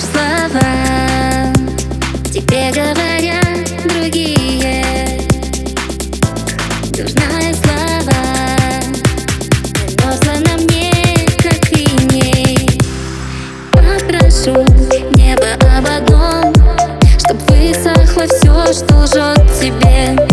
слова. Тебе говорят другие. Дурная слава. Мерзла на мне, как иней Попрошу небо об одном, Чтоб высохло все, что лжет тебе.